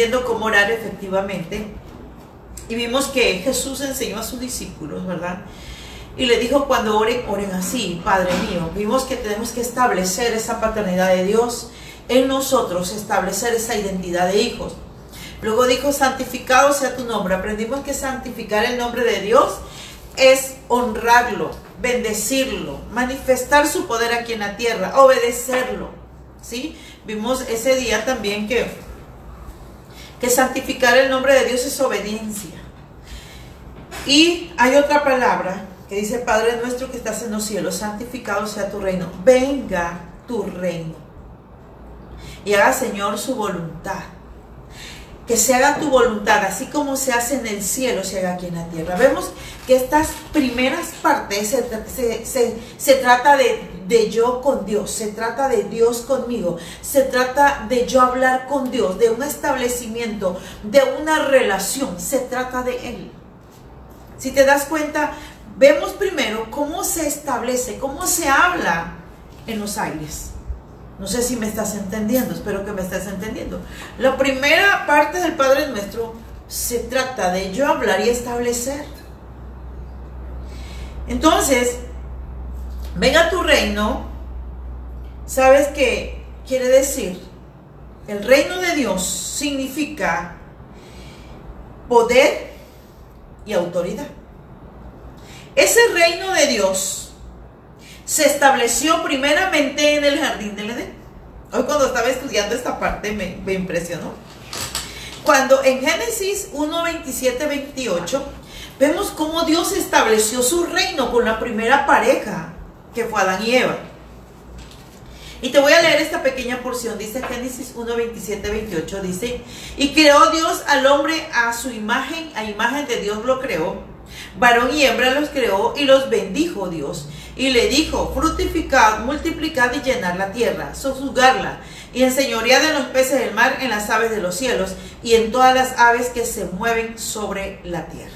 viendo cómo orar efectivamente y vimos que Jesús enseñó a sus discípulos, ¿verdad? Y le dijo cuando oren, oren así, Padre mío. Vimos que tenemos que establecer esa paternidad de Dios en nosotros, establecer esa identidad de hijos. Luego dijo, santificado sea tu nombre. Aprendimos que santificar el nombre de Dios es honrarlo, bendecirlo, manifestar su poder aquí en la tierra, obedecerlo. ¿Sí? Vimos ese día también que que santificar el nombre de Dios es obediencia. Y hay otra palabra que dice, Padre nuestro que estás en los cielos, santificado sea tu reino, venga tu reino. Y haga, Señor, su voluntad. Que se haga tu voluntad, así como se hace en el cielo, se haga aquí en la tierra. Vemos que estas primeras partes se, se trata de de yo con Dios, se trata de Dios conmigo, se trata de yo hablar con Dios, de un establecimiento, de una relación, se trata de Él. Si te das cuenta, vemos primero cómo se establece, cómo se habla en los aires. No sé si me estás entendiendo, espero que me estés entendiendo. La primera parte del Padre Nuestro se trata de yo hablar y establecer. Entonces, venga tu reino, ¿sabes qué quiere decir? El reino de Dios significa poder y autoridad. Ese reino de Dios se estableció primeramente en el jardín del Edén. Hoy cuando estaba estudiando esta parte me, impresionó. Cuando en Génesis 1, 27, 28 vemos cómo Dios estableció su reino con la primera pareja que fue Adán y Eva. Y te voy a leer esta pequeña porción, dice Génesis 1, 27, 28, dice, y creó Dios al hombre a su imagen, a imagen de Dios lo creó, varón y hembra los creó y los bendijo Dios, y le dijo, fructificad, multiplicad y llenar la tierra, sojuzgarla, y enseñoread en los peces del mar, en las aves de los cielos, y en todas las aves que se mueven sobre la tierra.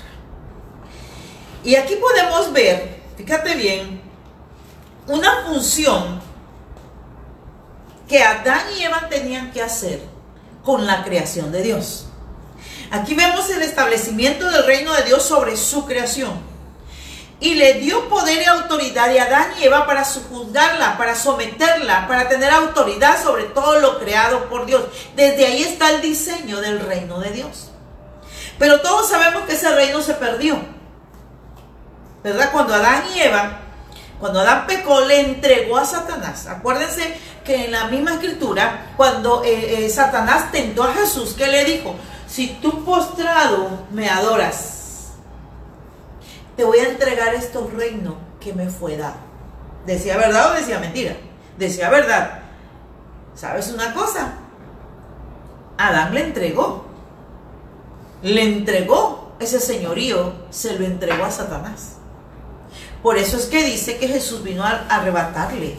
Y aquí podemos ver, fíjate bien, una función que Adán y Eva tenían que hacer con la creación de Dios. Aquí vemos el establecimiento del reino de Dios sobre su creación. Y le dio poder y autoridad a Adán y Eva para juzgarla, para someterla, para tener autoridad sobre todo lo creado por Dios. Desde ahí está el diseño del reino de Dios. Pero todos sabemos que ese reino se perdió. ¿Verdad? Cuando Adán y Eva cuando Adán pecó, le entregó a Satanás. Acuérdense que en la misma escritura, cuando eh, eh, Satanás tentó a Jesús, ¿qué le dijo? Si tú postrado me adoras, te voy a entregar estos reinos que me fue dado. ¿Decía verdad o decía mentira? Decía verdad. ¿Sabes una cosa? Adán le entregó. Le entregó ese señorío, se lo entregó a Satanás. Por eso es que dice que Jesús vino a arrebatarle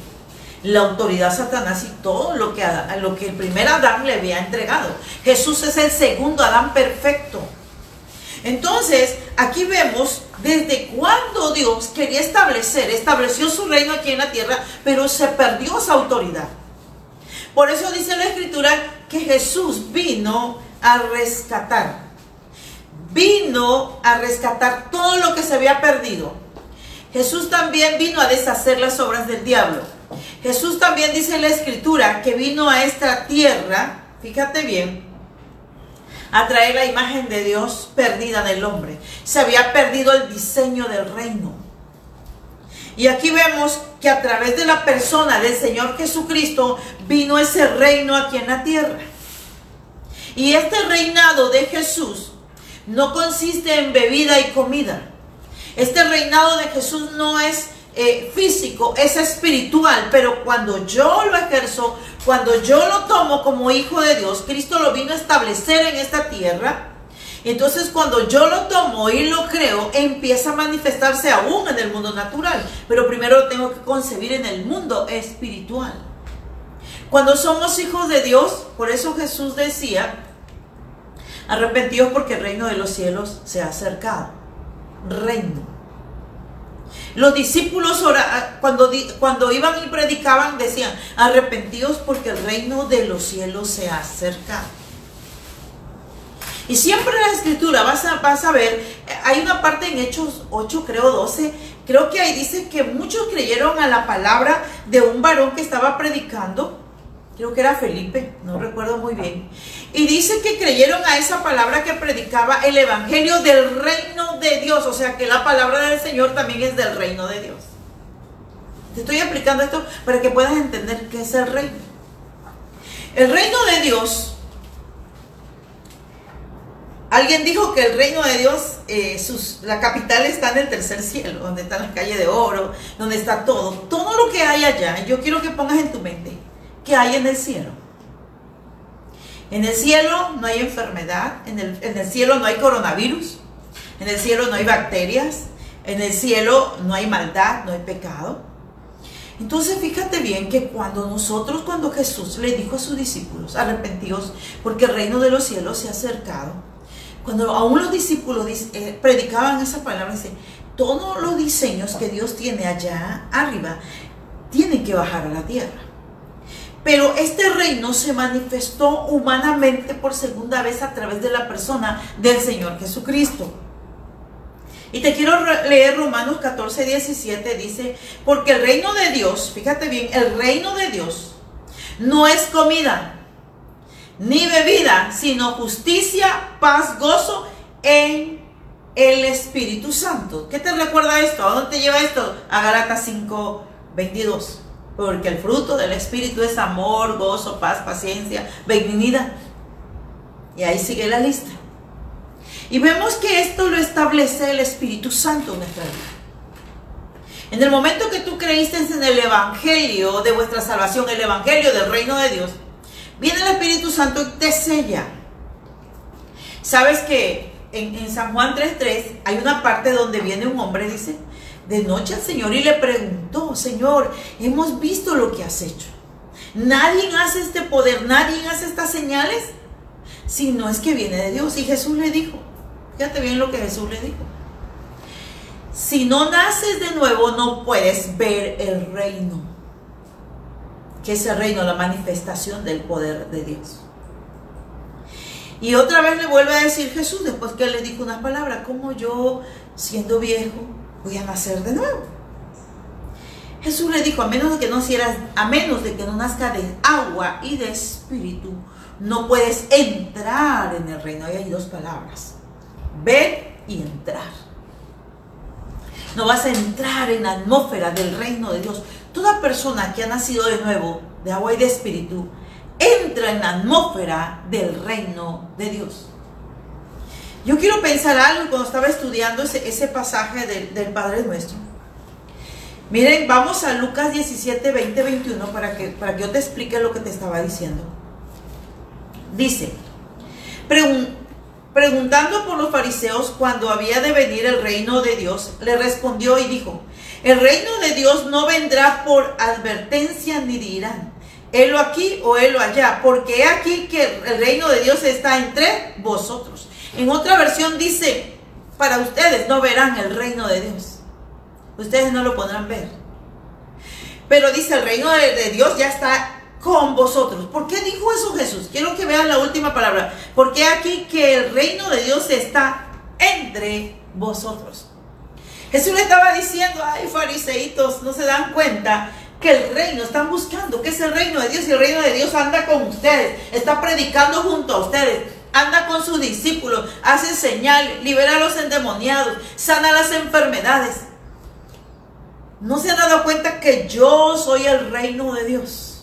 la autoridad a Satanás y todo lo que, lo que el primer Adán le había entregado. Jesús es el segundo Adán perfecto. Entonces, aquí vemos desde cuando Dios quería establecer, estableció su reino aquí en la tierra, pero se perdió esa autoridad. Por eso dice la escritura que Jesús vino a rescatar. Vino a rescatar todo lo que se había perdido. Jesús también vino a deshacer las obras del diablo. Jesús también dice en la escritura que vino a esta tierra, fíjate bien, a traer la imagen de Dios perdida del hombre. Se había perdido el diseño del reino. Y aquí vemos que a través de la persona del Señor Jesucristo vino ese reino aquí en la tierra. Y este reinado de Jesús no consiste en bebida y comida este reinado de Jesús no es eh, físico, es espiritual, pero cuando yo lo ejerzo, cuando yo lo tomo como hijo de Dios, Cristo lo vino a establecer en esta tierra. Entonces cuando yo lo tomo y lo creo, empieza a manifestarse aún en el mundo natural, pero primero lo tengo que concebir en el mundo espiritual. Cuando somos hijos de Dios, por eso Jesús decía, arrepentidos porque el reino de los cielos se ha acercado reino. Los discípulos cuando, cuando iban y predicaban decían, arrepentidos porque el reino de los cielos se ha acercado. Y siempre en la escritura vas a, vas a ver, hay una parte en Hechos 8, creo 12, creo que ahí dice que muchos creyeron a la palabra de un varón que estaba predicando, creo que era Felipe, no recuerdo muy bien. Y dice que creyeron a esa palabra que predicaba el evangelio del reino de Dios, o sea que la palabra del Señor también es del reino de Dios. Te estoy explicando esto para que puedas entender qué es el reino. El reino de Dios Alguien dijo que el reino de Dios, eh, sus, la capital está en el tercer cielo, donde están las calles de oro, donde está todo. Todo lo que hay allá, yo quiero que pongas en tu mente, que hay en el cielo. En el cielo no hay enfermedad, en el, en el cielo no hay coronavirus, en el cielo no hay bacterias, en el cielo no hay maldad, no hay pecado. Entonces fíjate bien que cuando nosotros, cuando Jesús le dijo a sus discípulos, arrepentidos, porque el reino de los cielos se ha acercado, cuando aún los discípulos eh, predicaban esa palabra, dice, todos los diseños que Dios tiene allá arriba tienen que bajar a la tierra. Pero este reino se manifestó humanamente por segunda vez a través de la persona del Señor Jesucristo. Y te quiero leer Romanos 14, 17, dice, porque el reino de Dios, fíjate bien, el reino de Dios no es comida ni bebida, sino justicia, paz, gozo en el Espíritu Santo. ¿Qué te recuerda esto? ¿A dónde te lleva esto? A Galatas 5, 22. Porque el fruto del Espíritu es amor, gozo, paz, paciencia, benignidad. Y ahí sigue la lista. Y vemos que esto lo establece el Espíritu Santo en nuestra vida. En el momento que tú creíste en el Evangelio de vuestra salvación, el Evangelio del reino de Dios, Viene el Espíritu Santo y te sella. ¿Sabes que en, San Juan 3.3 hay una parte donde viene un hombre, dice, de noche al Señor y le preguntó, Señor, hemos visto lo que has hecho. Nadie hace este poder, nadie hace estas señales, si no es que viene de Dios. Y Jesús le dijo, fíjate bien lo que Jesús le dijo. Si no naces de nuevo, no puedes ver el reino que es el reino, la manifestación del poder de Dios. Y otra vez le vuelve a decir Jesús, después que él le dijo unas palabras, como yo, siendo viejo, voy a nacer de nuevo. Jesús le dijo, a menos de que no a menos de que no nazca de agua y de espíritu, no puedes entrar en el reino. Ahí hay dos palabras, ver y entrar. No vas a entrar en la atmósfera del reino de Dios. Toda persona que ha nacido de nuevo, de agua y de espíritu, entra en la atmósfera del reino de Dios. Yo quiero pensar algo cuando estaba estudiando ese, pasaje del, del, Padre Nuestro. Miren, vamos a Lucas 17, 20, 21 para que, para que yo te explique lo que te estaba diciendo. Dice, preguntando por los fariseos cuando había de venir el reino de Dios, le respondió y dijo, el reino de Dios no vendrá por advertencia ni dirán, helo aquí o helo allá, porque aquí que el reino de Dios está entre vosotros. En otra versión dice, para ustedes no verán el reino de Dios. Ustedes no lo podrán ver. Pero dice, el reino de, Dios ya está con vosotros. ¿Por qué dijo eso Jesús? Quiero que vean la última palabra. Porque aquí que el reino de Dios está entre vosotros. Jesús le estaba diciendo, ay fariseitos, no se dan cuenta que el reino, están buscando, que es el reino de Dios y el reino de Dios anda con ustedes, está predicando junto a ustedes, anda con sus discípulos, hace señal, libera a los endemoniados, sana las enfermedades. ¿No se han dado cuenta que yo soy el reino de Dios?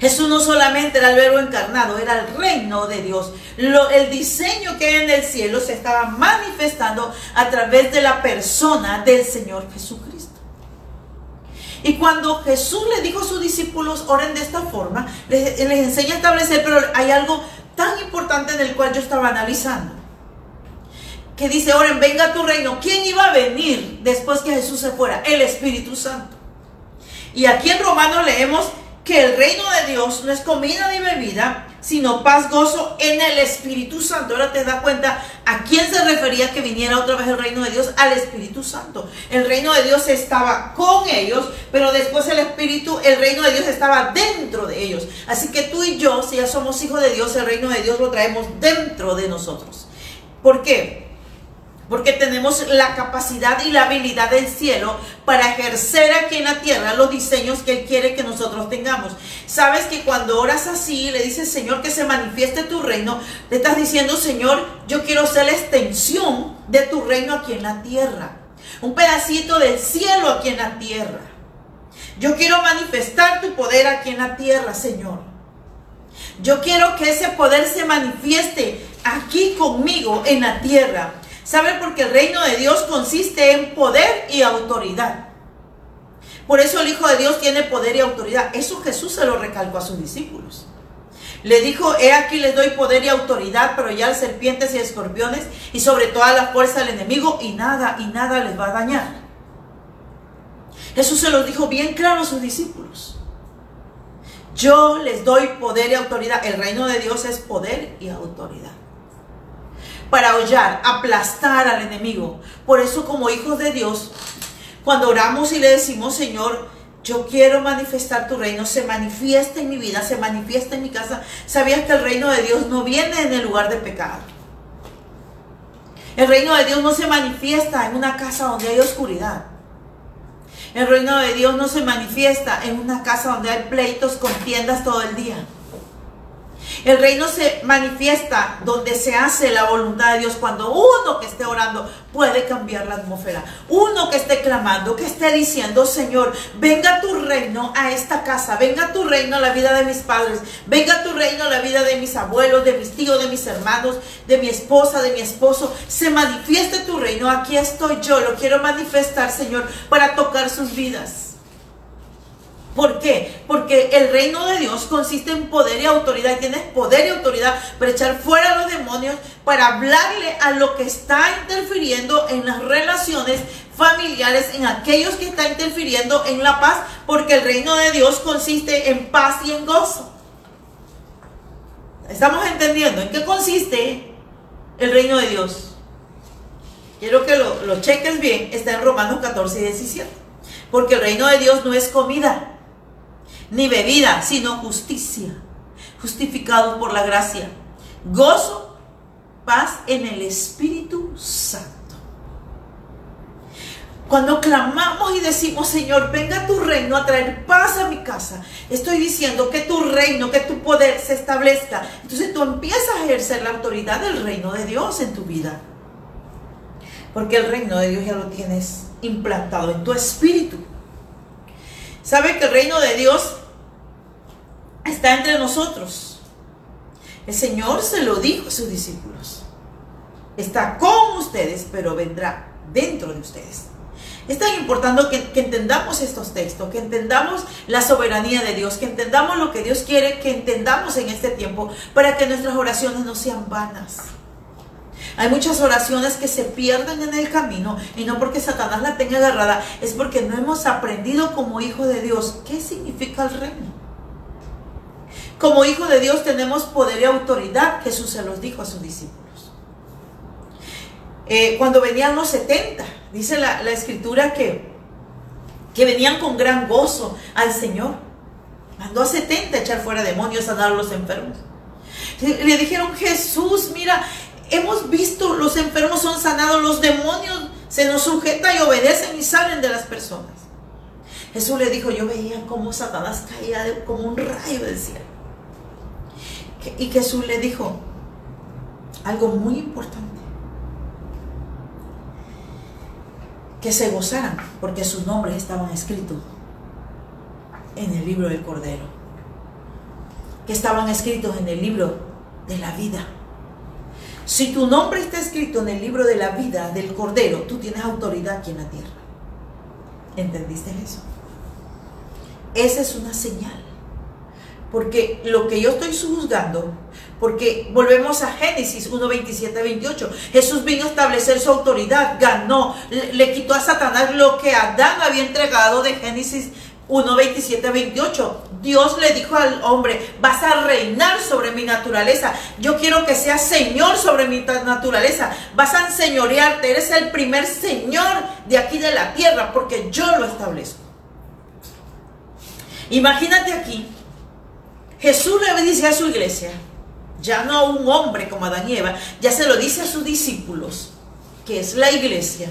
Jesús no solamente era el verbo encarnado, era el reino de Dios. el diseño que hay en el cielo se estaba manifestando a través de la persona del Señor Jesucristo. Y cuando Jesús le dijo a sus discípulos, oren de esta forma, les enseña a establecer, pero hay algo tan importante en el cual yo estaba analizando. Que dice, oren, venga tu reino. ¿Quién iba a venir después que Jesús se fuera? El Espíritu Santo. Y aquí en Romanos leemos que el reino de Dios no es comida ni bebida, sino paz, gozo en el Espíritu Santo. Ahora te das cuenta a quién se refería que viniera otra vez el reino de Dios, al Espíritu Santo. El reino de Dios estaba con ellos, pero después el Espíritu, el reino de Dios estaba dentro de ellos. Así que tú y yo, si ya somos hijos de Dios, el reino de Dios lo traemos dentro de nosotros. ¿Por qué? Porque tenemos la capacidad y la habilidad del cielo para ejercer aquí en la tierra los diseños que Él quiere que nosotros tengamos. Sabes que cuando oras así, le dices, Señor, que se manifieste tu reino, le estás diciendo, Señor, yo quiero ser la extensión de tu reino aquí en la tierra. Un pedacito del cielo aquí en la tierra. Yo quiero manifestar tu poder aquí en la tierra, Señor. Yo quiero que ese poder se manifieste aquí conmigo en la tierra. ¿Sabe? Porque el reino de Dios consiste en poder y autoridad. Por eso el Hijo de Dios tiene poder y autoridad. Eso Jesús se lo recalcó a sus discípulos. Le dijo, he aquí les doy poder y autoridad, pero ya serpientes y escorpiones y sobre toda la fuerza del enemigo y nada, y nada les va a dañar. Jesús se lo dijo bien claro a sus discípulos. Yo les doy poder y autoridad. El reino de Dios es poder y autoridad para hollar, aplastar al enemigo. Por eso como hijos de Dios, cuando oramos y le decimos, Señor, yo quiero manifestar tu reino, se manifiesta en mi vida, se manifiesta en mi casa. ¿Sabías que el reino de Dios no viene en el lugar de pecado? El reino de Dios no se manifiesta en una casa donde hay oscuridad. El reino de Dios no se manifiesta en una casa donde hay pleitos, contiendas todo el día. El reino se manifiesta donde se hace la voluntad de Dios cuando uno que esté orando puede cambiar la atmósfera. Uno que esté clamando, que esté diciendo, Señor, venga tu reino a esta casa, venga tu reino a la vida de mis padres, venga tu reino a la vida de mis abuelos, de mis tíos, de mis hermanos, de mi esposa, de mi esposo. Se manifieste tu reino, aquí estoy yo, lo quiero manifestar, Señor, para tocar sus vidas. ¿Por qué? Porque el reino de Dios consiste en poder y autoridad. Tienes poder y autoridad para echar fuera a los demonios, para hablarle a lo que está interfiriendo en las relaciones familiares, en aquellos que están interfiriendo en la paz, porque el reino de Dios consiste en paz y en gozo. ¿Estamos entendiendo en qué consiste el reino de Dios? Quiero que lo, lo cheques bien, está en Romanos 14 y 17. Porque el reino de Dios no es comida ni bebida, sino justicia, justificados por la gracia, gozo, paz en el Espíritu Santo. Cuando clamamos y decimos, Señor, venga tu reino a traer paz a mi casa, estoy diciendo que tu reino, que tu poder se establezca. Entonces tú empiezas a ejercer la autoridad del reino de Dios en tu vida. Porque el reino de Dios ya lo tienes implantado en tu espíritu. ¿Sabe que el reino de Dios está entre nosotros. El Señor se lo dijo a sus discípulos. Está con ustedes, pero vendrá dentro de ustedes. Es tan importante que, entendamos estos textos, que entendamos la soberanía de Dios, que entendamos lo que Dios quiere que entendamos en este tiempo para que nuestras oraciones no sean vanas. Hay muchas oraciones que se pierden en el camino y no porque Satanás la tenga agarrada, es porque no hemos aprendido como hijo de Dios qué significa el reino. Como hijo de Dios tenemos poder y autoridad. Jesús se los dijo a sus discípulos. Eh, cuando venían los 70, dice la, escritura que, que venían con gran gozo al Señor. Mandó a 70 a echar fuera demonios, a sanar a los enfermos. Le dijeron, Jesús, mira, hemos visto los enfermos son sanados, los demonios se nos sujetan y obedecen y salen de las personas. Jesús le dijo, yo veía cómo Satanás caía como un rayo del cielo. Y Jesús le dijo algo muy importante. Que se gozaran porque sus nombres estaban escritos en el libro del Cordero. Que estaban escritos en el libro de la vida. Si tu nombre está escrito en el libro de la vida del Cordero, tú tienes autoridad aquí en la tierra. ¿Entendiste eso? Esa es una señal porque lo que yo estoy juzgando, porque volvemos a Génesis 1, 27, 28, Jesús vino a establecer su autoridad, ganó, le, quitó a Satanás lo que Adán había entregado de Génesis 1, 27, 28. Dios le dijo al hombre, vas a reinar sobre mi naturaleza. Yo quiero que seas Señor sobre mi naturaleza. Vas a enseñorearte. Eres el primer Señor de aquí de la tierra porque yo lo establezco. Imagínate aquí, Jesús le dice a su iglesia, ya no a un hombre como Adán y Eva, ya se lo dice a sus discípulos, que es la iglesia.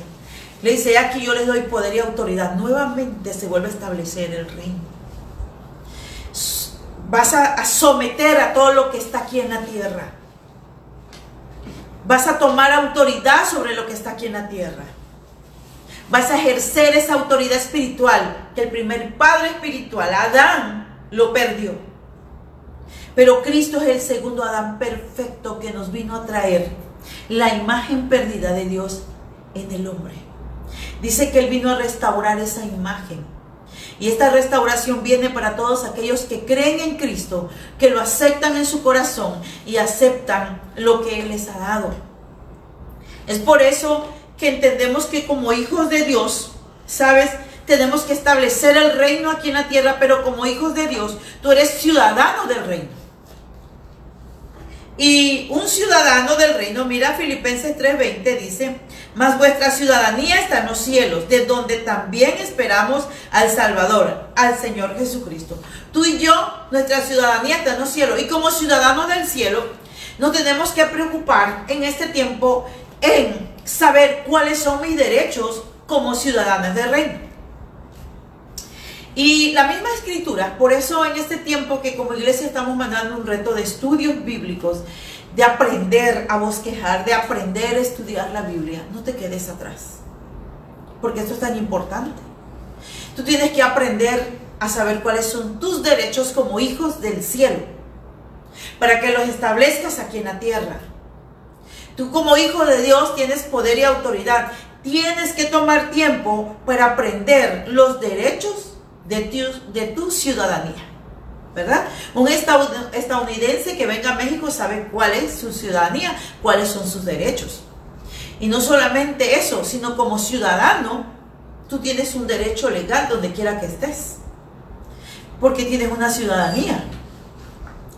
Le dice, aquí yo les doy poder y autoridad. Nuevamente se vuelve a establecer el reino Vas a, someter a todo lo que está aquí en la tierra. Vas a tomar autoridad sobre lo que está aquí en la tierra. Vas a ejercer esa autoridad espiritual que el primer padre espiritual, Adán, lo perdió. Pero Cristo es el segundo Adán perfecto que nos vino a traer la imagen perdida de Dios en el hombre. Dice que Él vino a restaurar esa imagen. Y esta restauración viene para todos aquellos que creen en Cristo, que lo aceptan en su corazón y aceptan lo que Él les ha dado. Es por eso que entendemos que como hijos de Dios, ¿sabes? Tenemos que establecer el reino aquí en la tierra, pero como hijos de Dios, tú eres ciudadano del reino. Y un ciudadano del reino, mira Filipenses 3:20, dice, mas vuestra ciudadanía está en los cielos, de donde también esperamos al Salvador, al Señor Jesucristo. Tú y yo, nuestra ciudadanía está en los cielos. Y como ciudadanos del cielo, nos tenemos que preocupar en este tiempo en saber cuáles son mis derechos como ciudadanos del reino. Y la misma escritura, por eso en este tiempo que como iglesia estamos mandando un reto de estudios bíblicos, de aprender a bosquejar, de aprender a estudiar la Biblia, no te quedes atrás, porque esto es tan importante. Tú tienes que aprender a saber cuáles son tus derechos como hijos del cielo, para que los establezcas aquí en la tierra. Tú como hijo de Dios tienes poder y autoridad. Tienes que tomar tiempo para aprender los derechos de tu, de tu ciudadanía. ¿Verdad? Un estadounidense que venga a México sabe cuál es su ciudadanía, cuáles son sus derechos. Y no solamente eso, sino como ciudadano, tú tienes un derecho legal donde quiera que estés. Porque tienes una ciudadanía.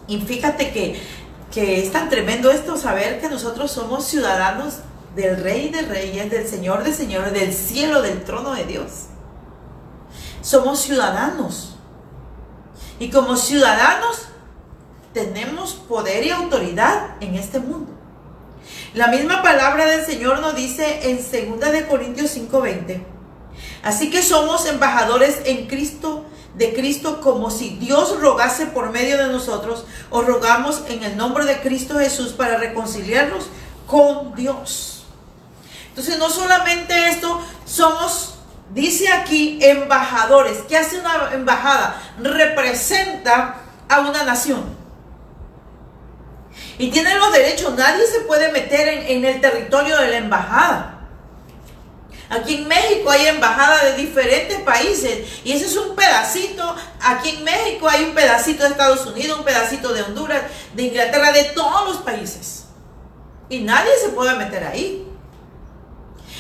Y fíjate que, que es tan tremendo esto, saber que nosotros somos ciudadanos del Rey de Reyes, del Señor de Señores, del cielo, del trono de Dios. Somos ciudadanos. Y como ciudadanos tenemos poder y autoridad en este mundo. La misma palabra del Señor nos dice en 2 de Corintios 5:20. Así que somos embajadores en Cristo, de Cristo, como si Dios rogase por medio de nosotros, o rogamos en el nombre de Cristo Jesús para reconciliarnos con Dios. Entonces, no solamente esto, somos Dice aquí embajadores. ¿Qué hace una embajada? Representa a una nación. Y tiene los derechos. Nadie se puede meter en, el territorio de la embajada. Aquí en México hay embajadas de diferentes países y ese es un pedacito. Aquí en México hay un pedacito de Estados Unidos, un pedacito de Honduras, de Inglaterra, de todos los países. Y nadie se puede meter ahí.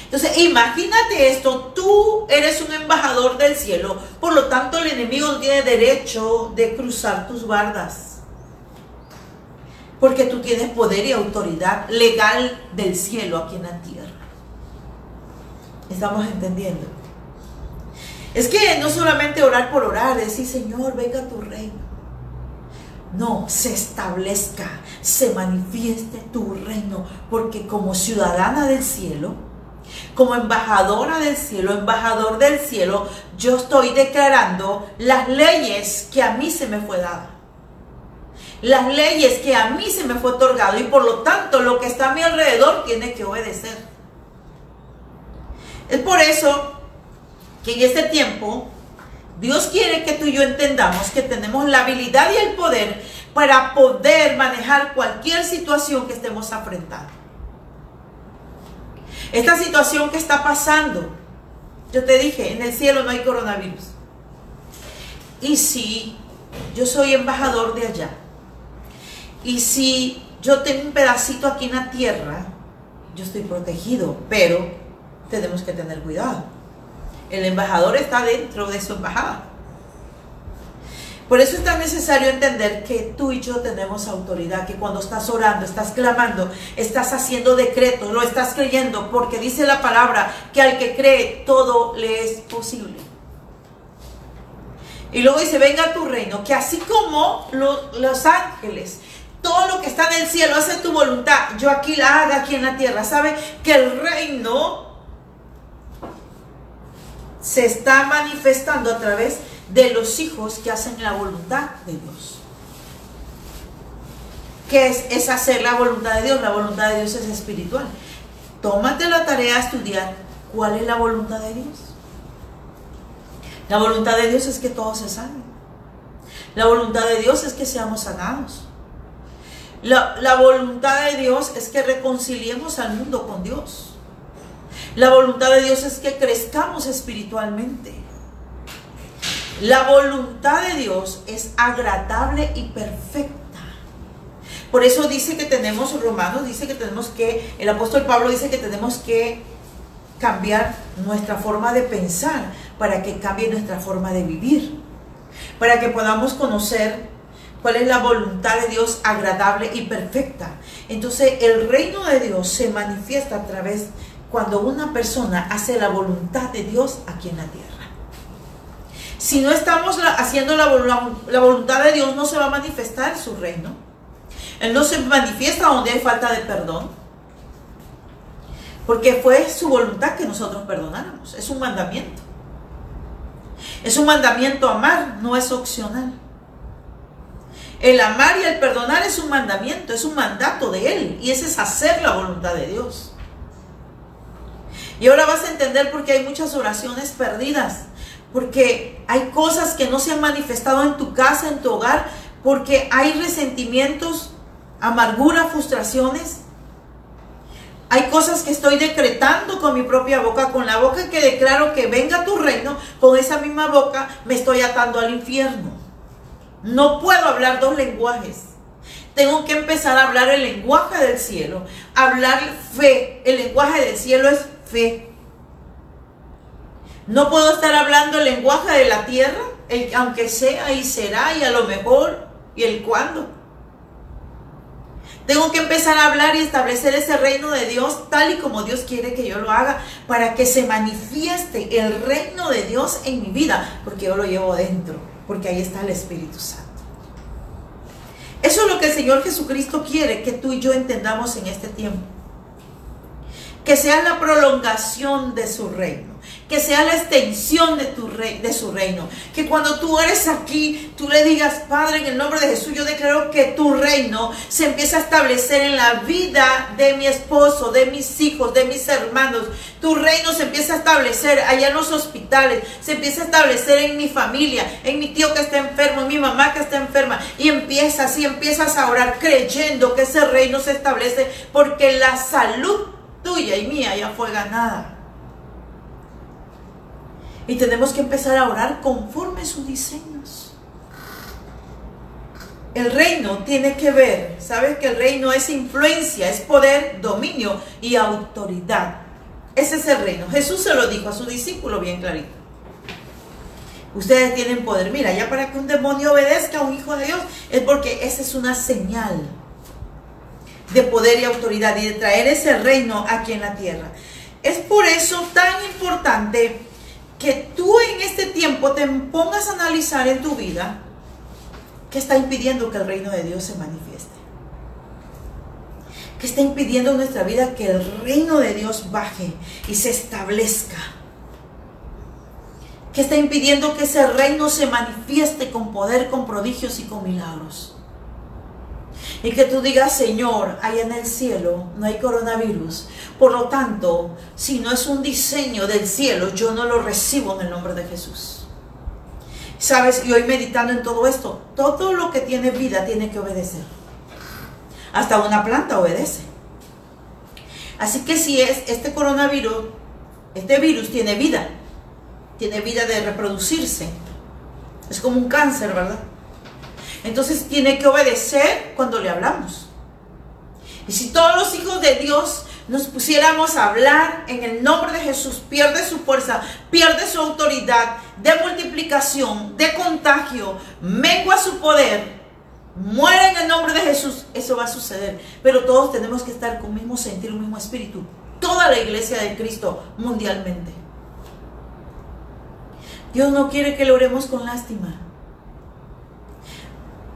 Entonces, imagínate esto, tú eres un embajador del cielo, por lo tanto el enemigo tiene derecho de cruzar tus bardas. Porque tú tienes poder y autoridad legal del cielo aquí en la tierra. ¿Estamos entendiendo? Es que no solamente orar por orar, decir, Señor, venga tu reino. No, se establezca, se manifieste tu reino, porque como ciudadana del cielo, como embajadora del cielo, embajador del cielo, yo estoy declarando las leyes que a mí se me fue dada. Las leyes que a mí se me fue otorgado y por lo tanto lo que está a mi alrededor tiene que obedecer. Es por eso que en este tiempo Dios quiere que tú y yo entendamos que tenemos la habilidad y el poder para poder manejar cualquier situación que estemos enfrentando. Esta situación que está pasando, yo te dije, en el cielo no hay coronavirus. Y si yo soy embajador de allá, y si yo tengo un pedacito aquí en la tierra, yo estoy protegido, pero tenemos que tener cuidado. El embajador está dentro de su embajada. Por eso es tan necesario entender que tú y yo tenemos autoridad, que cuando estás orando, estás clamando, estás haciendo decretos, lo estás creyendo, porque dice la palabra que al que cree todo le es posible. Y luego dice, venga a tu reino, que así como los ángeles, todo lo que está en el cielo hace tu voluntad, yo aquí la haga aquí en la tierra. ¿Sabe? Que el reino se está manifestando a través de los hijos que hacen la voluntad de Dios. ¿Qué es, es hacer la voluntad de Dios? La voluntad de Dios es espiritual. Tómate la tarea de estudiar cuál es la voluntad de Dios. La voluntad de Dios es que todos se salven. La voluntad de Dios es que seamos sanados. La, la, voluntad de Dios es que reconciliemos al mundo con Dios. La voluntad de Dios es que crezcamos espiritualmente. La voluntad de Dios es agradable y perfecta. Por eso dice que tenemos, Romanos dice que tenemos que, el apóstol Pablo dice que tenemos que cambiar nuestra forma de pensar para que cambie nuestra forma de vivir, para que podamos conocer cuál es la voluntad de Dios agradable y perfecta. Entonces el reino de Dios se manifiesta a través cuando una persona hace la voluntad de Dios aquí en la tierra. Si no estamos haciendo la, voluntad de Dios, no se va a manifestar su reino. Él no se manifiesta donde hay falta de perdón. Porque fue su voluntad que nosotros perdonáramos. Es un mandamiento. Es un mandamiento amar, no es opcional. El amar y el perdonar es un mandamiento, es un mandato de Él. Y ese es hacer la voluntad de Dios. Y ahora vas a entender por qué hay muchas oraciones perdidas. Porque hay cosas que no se han manifestado en tu casa, en tu hogar. Porque hay resentimientos, amargura, frustraciones. Hay cosas que estoy decretando con mi propia boca, con la boca que declaro que venga tu reino, con esa misma boca me estoy atando al infierno. No puedo hablar dos lenguajes. Tengo que empezar a hablar el lenguaje del cielo, hablar fe. El lenguaje del cielo es fe. No puedo estar hablando el lenguaje de la tierra, el, aunque sea y será y a lo mejor y el cuándo. Tengo que empezar a hablar y establecer ese reino de Dios tal y como Dios quiere que yo lo haga para que se manifieste el reino de Dios en mi vida, porque yo lo llevo dentro, porque ahí está el Espíritu Santo. Eso es lo que el Señor Jesucristo quiere que tú y yo entendamos en este tiempo. Que sea la prolongación de su reino que sea la extensión de, tu rey, de su reino. Que cuando tú eres aquí, tú le digas, Padre, en el nombre de Jesús, yo declaro que tu reino se empieza a establecer en la vida de mi esposo, de mis hijos, de mis hermanos. Tu reino se empieza a establecer allá en los hospitales, se empieza a establecer en mi familia, en mi tío que está enfermo, en mi mamá que está enferma. Y empiezas y empiezas a orar creyendo que ese reino se establece porque la salud tuya y mía ya fue ganada. Y tenemos que empezar a orar conforme sus diseños. El reino tiene que ver, ¿sabes que el reino es influencia, es poder, dominio y autoridad? Ese es el reino. Jesús se lo dijo a su discípulo bien clarito. Ustedes tienen poder. Mira, ya para que un demonio obedezca a un hijo de Dios es porque esa es una señal de poder y autoridad y de traer ese reino aquí en la tierra. Es por eso tan importante que tú en este tiempo te pongas a analizar en tu vida qué está impidiendo que el reino de Dios se manifieste. ¿Qué está impidiendo en nuestra vida que el reino de Dios baje y se establezca? ¿Qué está impidiendo que ese reino se manifieste con poder, con prodigios y con milagros? Y que tú digas, Señor, allá en el cielo no hay coronavirus. Por lo tanto, si no es un diseño del cielo, yo no lo recibo en el nombre de Jesús. Sabes, y hoy meditando en todo esto, todo lo que tiene vida tiene que obedecer. Hasta una planta obedece. Así que si es este coronavirus, este virus tiene vida, tiene vida de reproducirse. Es como un cáncer, ¿verdad? Entonces tiene que obedecer cuando le hablamos. Y si todos los hijos de Dios nos pusiéramos a hablar en el nombre de Jesús, pierde su fuerza, pierde su autoridad de multiplicación, de contagio, mengua su poder, muere en el nombre de Jesús, eso va a suceder. Pero todos tenemos que estar con el mismo sentir, el mismo espíritu. Toda la iglesia de Cristo mundialmente. Dios no quiere que le oremos con lástima.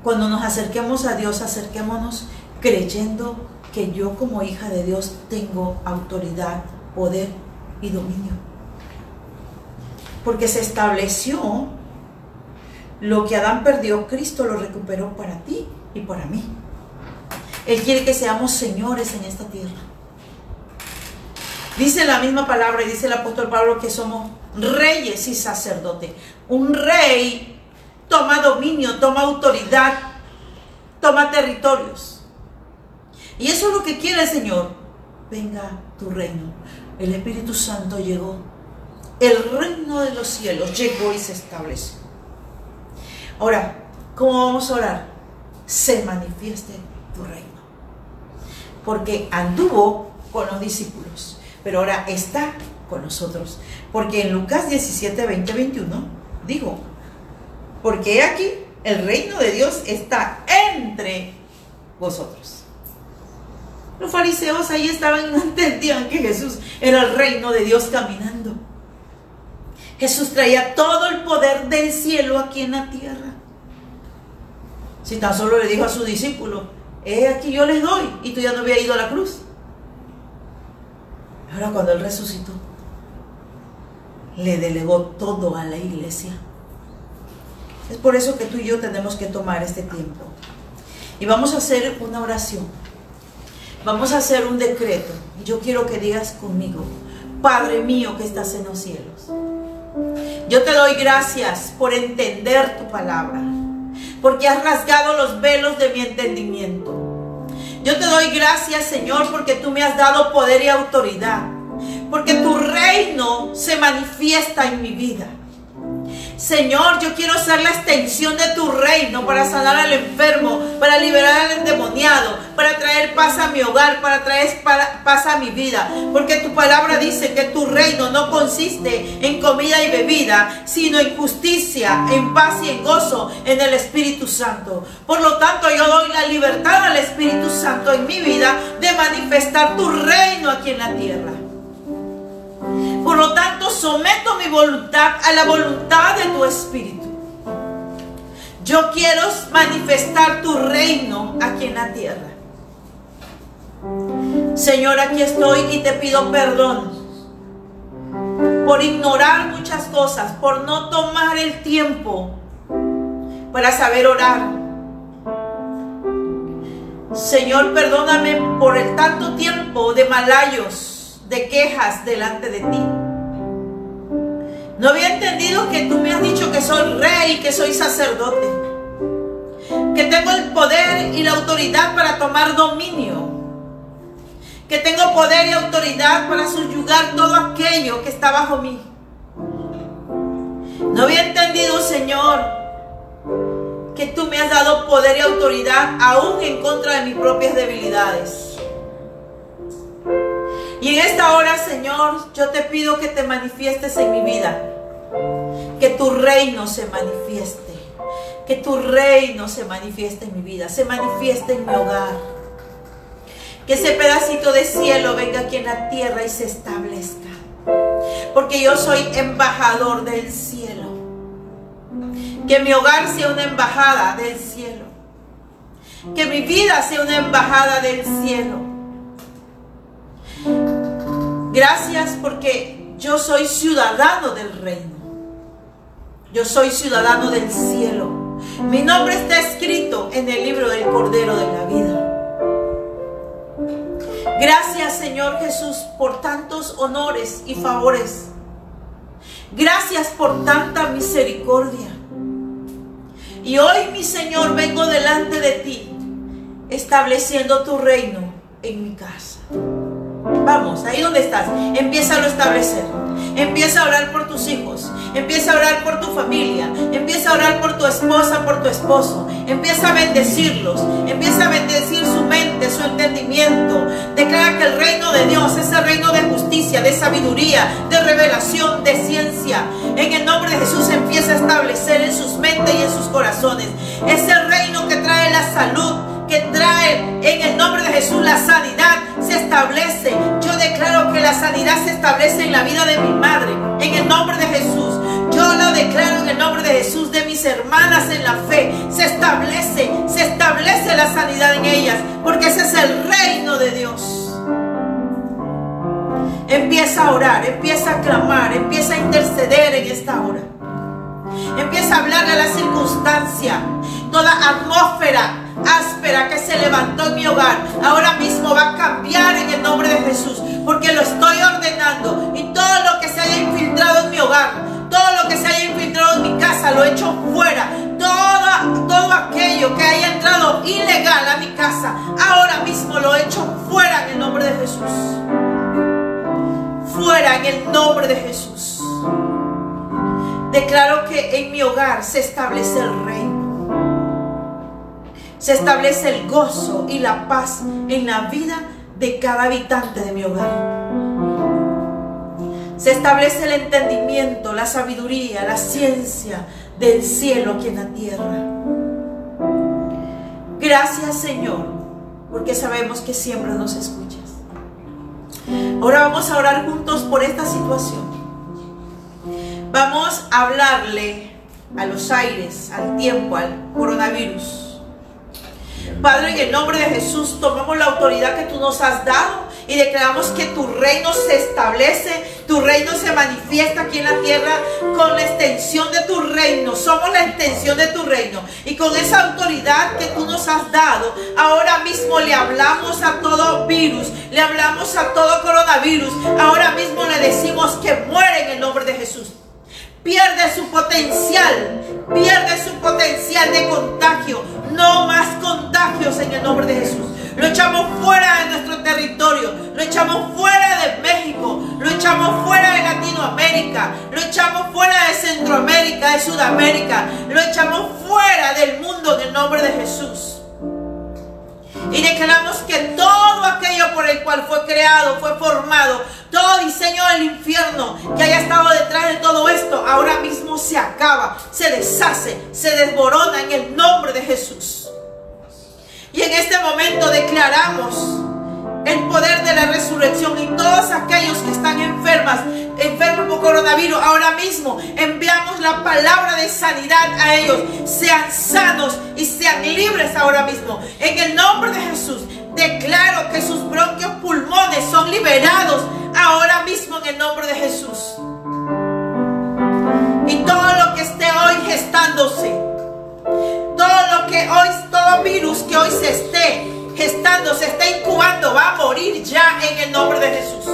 Cuando nos acerquemos a Dios, acerquémonos creyendo que yo como hija de Dios tengo autoridad, poder y dominio. Porque se estableció lo que Adán perdió, Cristo lo recuperó para ti y para mí. Él quiere que seamos señores en esta tierra. Dice la misma palabra y dice el apóstol Pablo que somos reyes y sacerdotes. Un rey toma dominio, toma autoridad, toma territorios. Y eso es lo que quiere el Señor. Venga tu reino. El Espíritu Santo llegó. El reino de los cielos llegó y se estableció. Ahora, ¿cómo vamos a orar? Se manifieste tu reino. Porque anduvo con los discípulos, pero ahora está con nosotros. Porque en Lucas 17, 20, 21 dijo, porque aquí el reino de Dios está entre vosotros. Los fariseos ahí estaban y no entendían que Jesús era el reino de Dios caminando. Jesús traía todo el poder del cielo aquí en la tierra. Si tan solo le dijo a su discípulo, he aquí yo les doy, y tú ya no había ido a la cruz. Ahora cuando Él resucitó, le delegó todo a la iglesia. Es por eso que tú y yo tenemos que tomar este tiempo. Y vamos a hacer una oración. Vamos a hacer un decreto. Yo quiero que digas conmigo, Padre mío que estás en los cielos. Yo te doy gracias por entender tu palabra, porque has rasgado los velos de mi entendimiento. Yo te doy gracias, Señor, porque tú me has dado poder y autoridad, porque tu reino se manifiesta en mi vida. Señor, yo quiero ser la extensión de tu reino para sanar al enfermo, para liberar al endemoniado, para traer paz a mi hogar, para traer paz a mi vida. Porque tu palabra dice que tu reino no consiste en comida y bebida, sino en justicia, en paz y en gozo en el Espíritu Santo. Por lo tanto, yo doy la libertad al Espíritu Santo en mi vida de manifestar tu reino aquí en la tierra. Por lo tanto, someto mi voluntad a la voluntad de tu Espíritu. Yo quiero manifestar tu reino aquí en la tierra. Señor, aquí estoy y te pido perdón por ignorar muchas cosas, por no tomar el tiempo para saber orar. Señor, perdóname por el tanto tiempo de malayos de quejas delante de ti. No había entendido que tú me has dicho que soy rey, que soy sacerdote, que tengo el poder y la autoridad para tomar dominio, que tengo poder y autoridad para subyugar todo aquello que está bajo mí. No había entendido, Señor, que tú me has dado poder y autoridad aún en contra de mis propias debilidades. Y en esta hora, Señor, yo te pido que te manifiestes en mi vida. Que tu reino se manifieste. Que tu reino se manifieste en mi vida. Se manifieste en mi hogar. Que ese pedacito de cielo venga aquí en la tierra y se establezca. Porque yo soy embajador del cielo. Que mi hogar sea una embajada del cielo. Que mi vida sea una embajada del cielo Gracias porque yo soy ciudadano del reino. Yo soy ciudadano del cielo. Mi nombre está escrito en el libro del Cordero de la Vida. Gracias Señor Jesús por tantos honores y favores. Gracias por tanta misericordia. Y hoy mi Señor vengo delante de ti, estableciendo tu reino en mi casa. Vamos, ahí donde estás, empieza a lo establecer. Empieza a orar por tus hijos. Empieza a orar por tu familia. Empieza a orar por tu esposa, por tu esposo. Empieza a bendecirlos. Empieza a bendecir su mente, su entendimiento. Declara que el reino de Dios es el reino de justicia, de sabiduría, de revelación, de ciencia. En el nombre de Jesús empieza a establecer en sus mentes y en sus corazones. Es el reino que trae la salud, que trae en el nombre de Jesús la sanidad, se establece. Yo declaro que la sanidad se establece en la vida de mi madre, en el nombre de Jesús. Yo lo declaro en el nombre de Jesús, de mis hermanas en la fe. Se establece, se establece la sanidad en ellas, porque ese es el reino de Dios. Empieza a orar, empieza a clamar, empieza a interceder en esta hora. Empieza a hablarle a la circunstancia, toda atmósfera áspera que se levantó en mi hogar, ahora mismo va a cambiar en el nombre de Jesús, porque lo estoy ordenando y todo lo que se haya infiltrado en mi hogar, todo lo que se haya infiltrado en mi casa, lo echo fuera. Todo, todo aquello que haya entrado ilegal a mi casa, ahora mismo lo echo fuera en el nombre de Jesús. Fuera en el nombre de Jesús. Declaro que en mi hogar se establece el reino se establece el gozo y la paz en la vida de cada habitante de mi hogar. Se establece el entendimiento, la sabiduría, la ciencia del cielo aquí en la tierra. Gracias Señor, porque sabemos que siempre nos escuchas. Ahora vamos a orar juntos por esta situación. Vamos a hablarle a los aires, al tiempo, al coronavirus Padre, en el nombre de Jesús tomamos la autoridad que tú nos has dado y declaramos que tu reino se establece, tu reino se manifiesta aquí en la tierra con la extensión de tu reino. Somos la extensión de tu reino. Y con esa autoridad que tú nos has dado, ahora mismo le hablamos a todo virus, le hablamos a todo coronavirus. Ahora mismo le decimos que muere en el nombre de Jesús pierde su potencial, pierde su potencial de contagio. No más contagios en el nombre de Jesús. Lo echamos fuera de nuestro territorio, lo echamos fuera de México, lo echamos fuera de Latinoamérica, lo echamos fuera de Centroamérica, de Sudamérica, lo echamos fuera del mundo en el nombre de Jesús. Y declaramos que todo aquello por el cual fue creado, fue formado, todo diseño del infierno que haya estado detrás de todo esto, ahora mismo se acaba, se deshace, se desborona en el nombre de Jesús. Y en este momento declaramos el poder de la resurrección y todos aquellos que están enfermas, enfermos por coronavirus, ahora mismo enviamos la palabra de sanidad a ellos. Sean sanos y sean libres ahora mismo. En el nombre de Jesús, declaro que sus bronquios pulmones son liberados ahora mismo en el nombre de Jesús. Y todo lo que esté hoy gestándose, todo lo que hoy, todo virus que hoy se esté gestando, se está incubando, va a morir ya en el nombre de Jesús.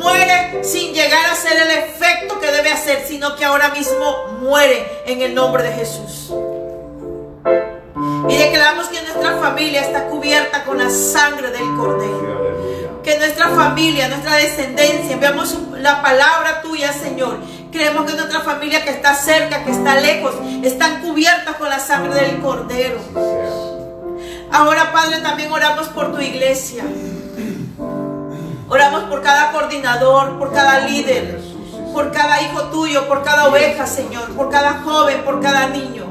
Muere sin llegar a ser el efecto que debe hacer, sino que ahora mismo muere en el nombre de Jesús. Y declaramos que nuestra familia está cubierta con la sangre del Cordero. Que nuestra familia, nuestra descendencia, enviamos la palabra tuya, Señor. Creemos que nuestra familia que está cerca, que está lejos, están cubiertas con la sangre del Cordero. Ahora, Padre, también oramos por tu iglesia. Oramos por cada coordinador, por cada líder, por cada hijo tuyo, por cada oveja, Señor, por cada joven, por cada niño.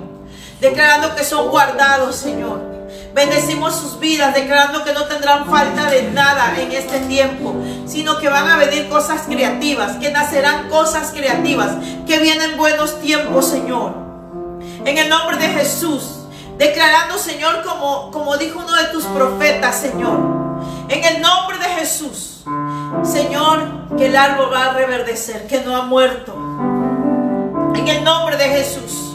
Declarando que son guardados, Señor. Bendecimos sus vidas, declarando que no tendrán falta de nada en este tiempo, sino que van a venir cosas creativas, que nacerán cosas creativas, que vienen buenos tiempos, Señor. En el nombre de Jesús, Declarando, Señor, como, como dijo uno de tus profetas, Señor, en el nombre de Jesús, Señor, que el árbol va a reverdecer, que no ha muerto. En el nombre de Jesús.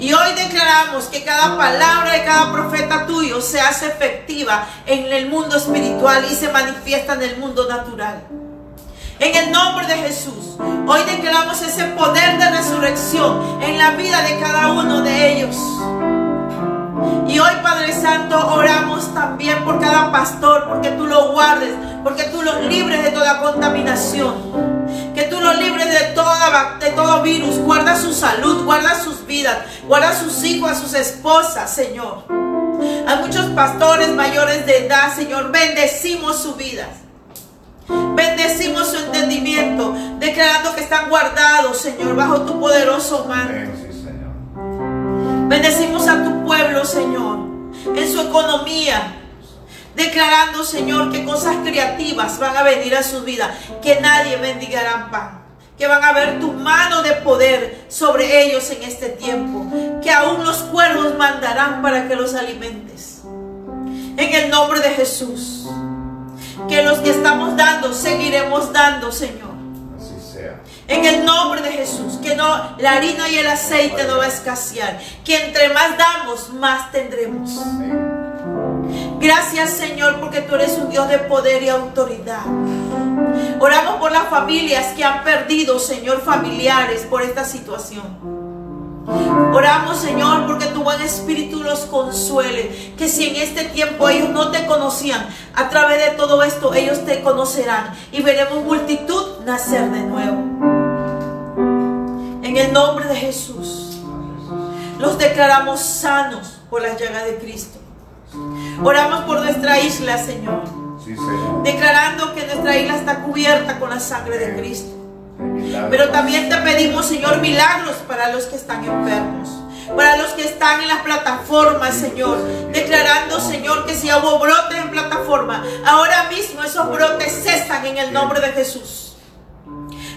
Y hoy declaramos que cada palabra de cada profeta tuyo se hace efectiva en el mundo espiritual y se manifiesta en el mundo natural. En el nombre de Jesús, hoy declaramos ese poder de resurrección en la vida de cada uno de ellos. Y hoy, Padre Santo, oramos también por cada pastor, porque tú lo guardes, porque tú lo los libres de toda contaminación. Que tú los libres de, todo virus. Guarda su salud, guarda sus vidas, guarda a sus hijos, a sus esposas, Señor. Hay muchos pastores mayores de edad, Señor. Bendecimos su vida. Bendecimos su entendimiento, declarando que están guardados, Señor, bajo tu poderoso mano. Bendecimos a tu pueblo, Señor, en su economía, declarando, Señor, que cosas creativas van a venir a su vida, que nadie bendigará pan, que van a ver tu mano de poder sobre ellos en este tiempo, que aún los cuervos mandarán para que los alimentes. En el nombre de Jesús, que los que estamos dando, seguiremos dando, Señor. En el nombre de Jesús, que no la harina y el aceite no va a escasear, que entre más damos, más tendremos. Gracias Señor porque tú eres un Dios de poder y autoridad. Oramos por las familias que han perdido, Señor, familiares por esta situación. Oramos, Señor, porque tu buen espíritu los consuele. Que si en este tiempo ellos no te conocían, a través de todo esto ellos te conocerán y veremos multitud nacer de nuevo. En el nombre de Jesús, los declaramos sanos por las llagas de Cristo. Oramos por nuestra isla, Señor. Declarando que nuestra isla está cubierta con la sangre de Cristo. Pero también te pedimos, Señor, milagros para los que están enfermos. Para los que están en las plataformas, Señor. Declarando, Señor, que si hubo brotes en plataforma, ahora mismo esos brotes cesan en el nombre de Jesús.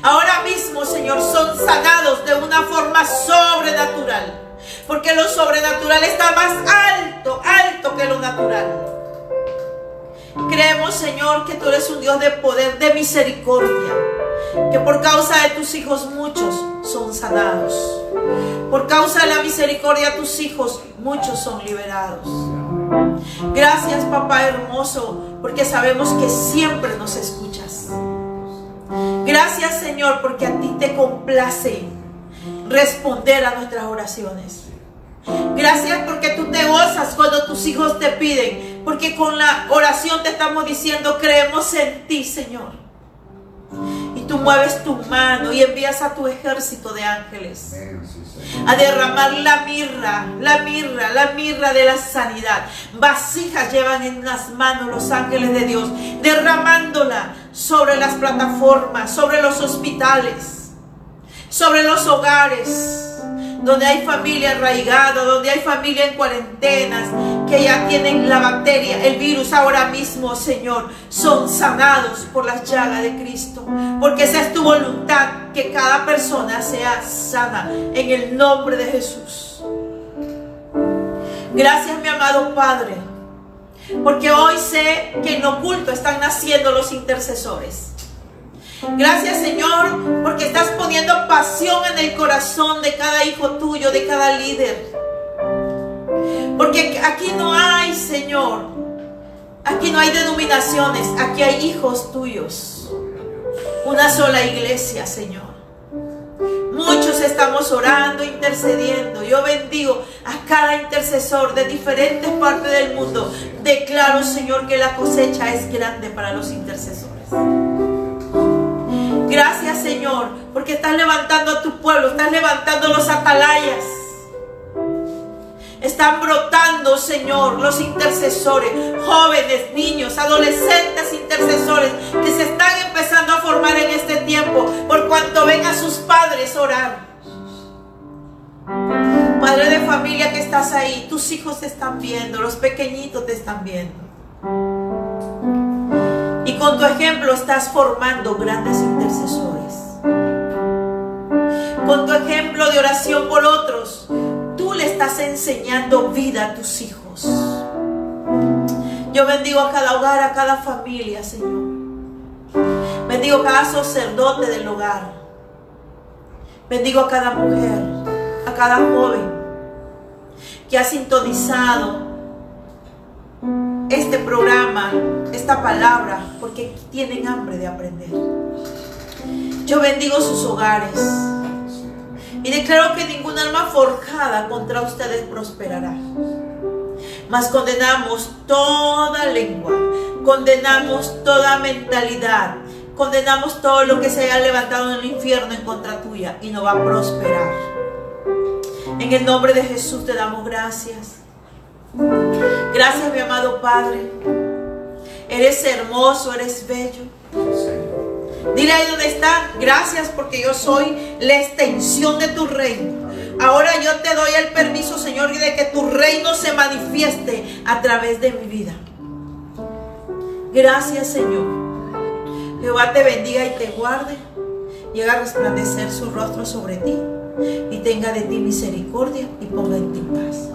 Ahora mismo, Señor, son sanados de una forma sobrenatural. Porque lo sobrenatural está más alto, alto que lo natural. Creemos, Señor, que tú eres un Dios de poder, de misericordia. Que por causa de tus hijos muchos son sanados. Por causa de la misericordia de tus hijos muchos son liberados. Gracias, papá hermoso, porque sabemos que siempre nos escuchas. Gracias, Señor, porque a ti te complace responder a nuestras oraciones. Gracias porque tú te gozas cuando tus hijos te piden. Porque con la oración te estamos diciendo, creemos en ti, Señor. Y tú mueves tu mano y envías a tu ejército de ángeles a derramar la mirra, la mirra, la mirra de la sanidad. Vasijas llevan en las manos los ángeles de Dios, derramándola sobre las plataformas, sobre los hospitales, sobre los hogares donde hay familia arraigada, donde hay familia en cuarentenas, que ya tienen la bacteria, el virus ahora mismo, Señor, son sanados por las llagas de Cristo. Porque esa es tu voluntad, que cada persona sea sana en el nombre de Jesús. Gracias, mi amado Padre, porque hoy sé que en oculto están naciendo los intercesores. Gracias Señor porque estás poniendo pasión en el corazón de cada hijo tuyo, de cada líder. Porque aquí no hay, Señor, aquí no hay denominaciones, aquí hay hijos tuyos. Una sola iglesia, Señor. Muchos estamos orando, intercediendo. Yo bendigo a cada intercesor de diferentes partes del mundo. Declaro, Señor, que la cosecha es grande para los intercesores. Gracias Señor, porque estás levantando a tu pueblo, estás levantando los atalayas. Están brotando, Señor, los intercesores, jóvenes, niños, adolescentes intercesores que se están empezando a formar en este tiempo por cuanto ven a sus padres orar. Padre de familia que estás ahí, tus hijos te están viendo, los pequeñitos te están viendo. Y con tu ejemplo estás formando grandes intercesores. Con tu ejemplo de oración por otros, estás enseñando vida a tus hijos. Yo bendigo a cada hogar, a cada familia, Señor. Bendigo a cada sacerdote del hogar. Bendigo a cada mujer, a cada joven que ha sintonizado este programa, esta palabra, porque tienen hambre de aprender. Yo bendigo sus hogares y declaro que ninguna alma forjada contra ustedes prosperará. Mas condenamos toda lengua, Condenamos toda mentalidad. Condenamos todo lo que se haya levantado en el infierno en contra tuya y no va a prosperar. En el nombre de Jesús te damos gracias. Gracias, mi amado Padre. Eres hermoso, eres bello. Dile ahí donde está, gracias porque yo soy la extensión de tu reino. Ahora yo te doy el permiso, Señor, de que tu reino se manifieste a través de mi vida. Gracias, Señor. Jehová te bendiga y te guarde. Llega a resplandecer su rostro sobre ti y tenga de ti misericordia y ponga en ti paz.